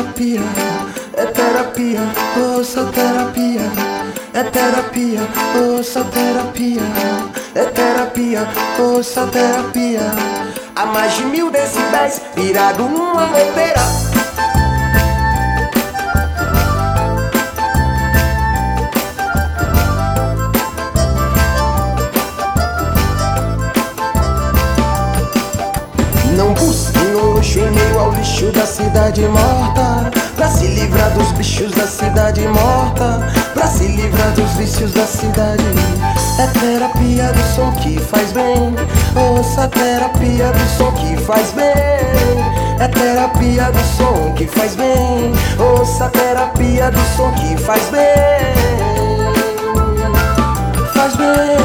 terapia, é terapia, ouça terapia, é terapia, ouça terapia, é terapia, ouça terapia. A mais de mil decibéis, virado numa goteira. Luxo em meio ao lixo da cidade morta. Pra se livrar dos bichos da cidade morta. Pra se livrar dos vícios da cidade. É terapia do som que faz bem. Ouça a terapia do som que faz bem. É terapia do som que faz bem. Ouça a terapia do som que faz bem. Faz bem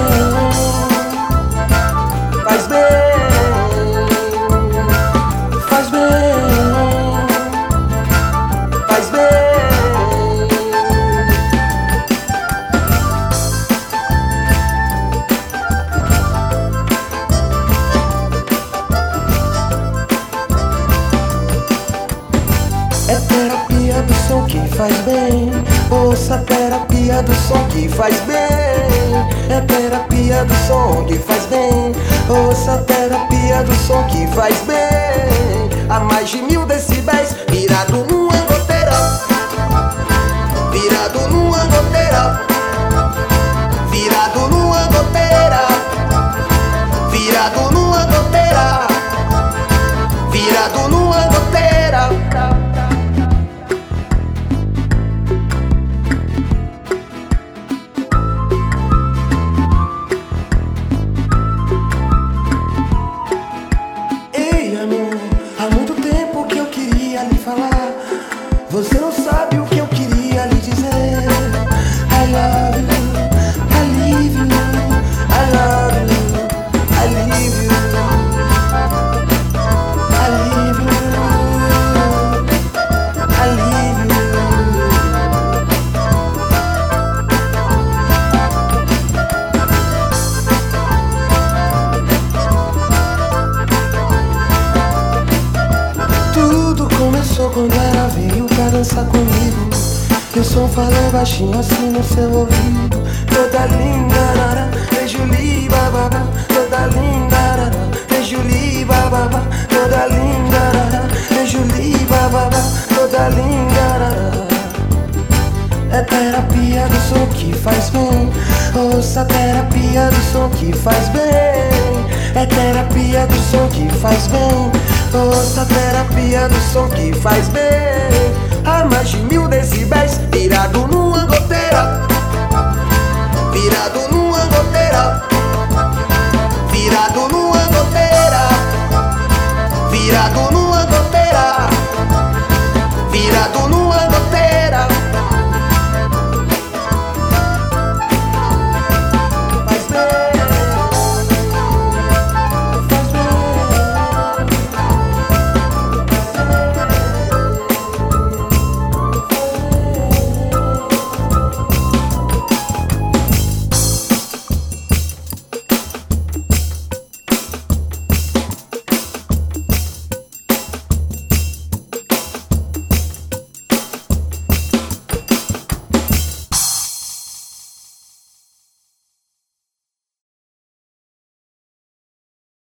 faz bem. Ouça a terapia do som que faz bem. É terapia do som que faz bem. Ouça a terapia do som que faz bem. A mais de mil decibéis, virado numa goteira. Quando ela veio pra dançar comigo E o som falou baixinho assim no seu ouvido. Toda linda, rara, é Julie, bababá Toda linda, rara, é Julie, bababá Toda linda, rara, é Julie, bababá Toda linda, é terapia do som que faz bem. Ouça a terapia do som que faz bem. É terapia do som que faz bem Ouça a terapia do som que faz bem